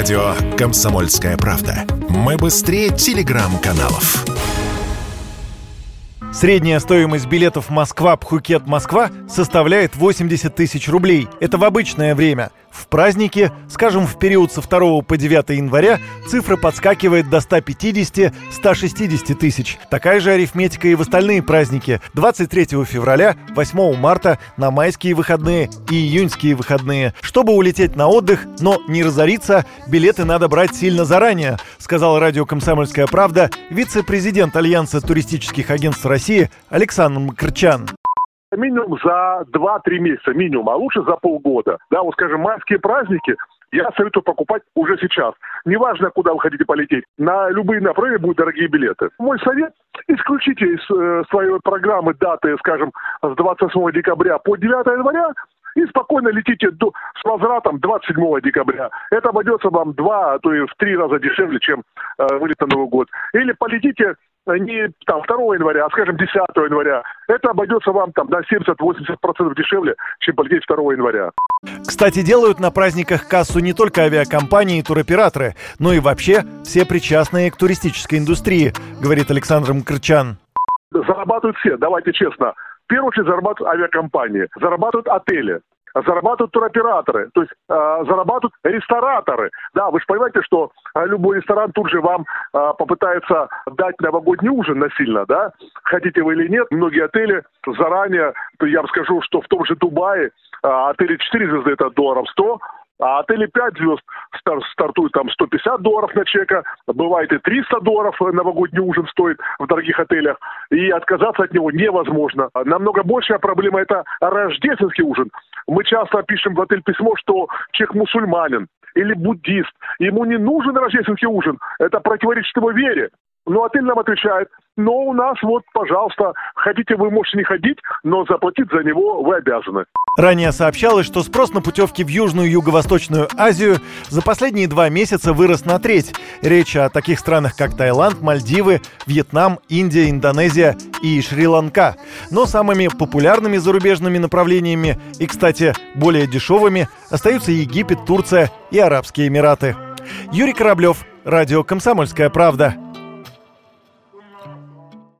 Радио «Комсомольская правда». Мы быстрее телеграм-каналов. Средняя стоимость билетов Москва-Пхукет-Москва составляет 80 тысяч рублей. Это в обычное время. В праздники, скажем, в период со 2 по 9 января, цифра подскакивает до 150-160 тысяч. Такая же арифметика и в остальные праздники. 23 февраля, 8 марта, на майские выходные и июньские выходные. Чтобы улететь на отдых, но не разориться, билеты надо брать сильно заранее, сказал радио «Комсомольская правда» вице-президент Альянса туристических агентств России Александр Макарчан минимум за 2-3 месяца, минимум, а лучше за полгода. Да, вот скажем, майские праздники, я советую покупать уже сейчас. Неважно, куда вы хотите полететь. На любые направления будут дорогие билеты. Мой совет – исключите из э, своей программы даты, скажем, с 28 декабря по 9 января и спокойно летите до, с возвратом 27 декабря. Это обойдется вам два, а то и в три раза дешевле, чем э, вылет на Новый год. Или полетите не там, 2 января, а, скажем, 10 января, это обойдется вам там на 70-80% дешевле, чем полететь 2 января. Кстати, делают на праздниках кассу не только авиакомпании и туроператоры, но и вообще все причастные к туристической индустрии, говорит Александр Мкрчан. Зарабатывают все, давайте честно. В первую очередь зарабатывают авиакомпании, зарабатывают отели зарабатывают туроператоры, то есть э, зарабатывают рестораторы. Да, вы же понимаете, что э, любой ресторан тут же вам э, попытается дать новогодний ужин насильно, да? Хотите вы или нет, многие отели заранее, то я вам скажу, что в том же Дубае э, отели 4 звезды это долларов 100, а отели 5 звезд стар стартуют там 150 долларов на чека, бывает и 300 долларов новогодний ужин стоит в дорогих отелях, и отказаться от него невозможно. Намного большая проблема – это рождественский ужин. Мы часто пишем в отель письмо, что человек мусульманин или буддист, ему не нужен рождественский ужин, это противоречит его вере. Но отель нам отвечает, но у нас вот, пожалуйста, хотите вы можете не ходить, но заплатить за него вы обязаны. Ранее сообщалось, что спрос на путевки в Южную и Юго-Восточную Азию за последние два месяца вырос на треть. Речь о таких странах, как Таиланд, Мальдивы, Вьетнам, Индия, Индонезия и Шри-Ланка. Но самыми популярными зарубежными направлениями и, кстати, более дешевыми остаются Египет, Турция и Арабские Эмираты. Юрий Кораблев, Радио «Комсомольская правда».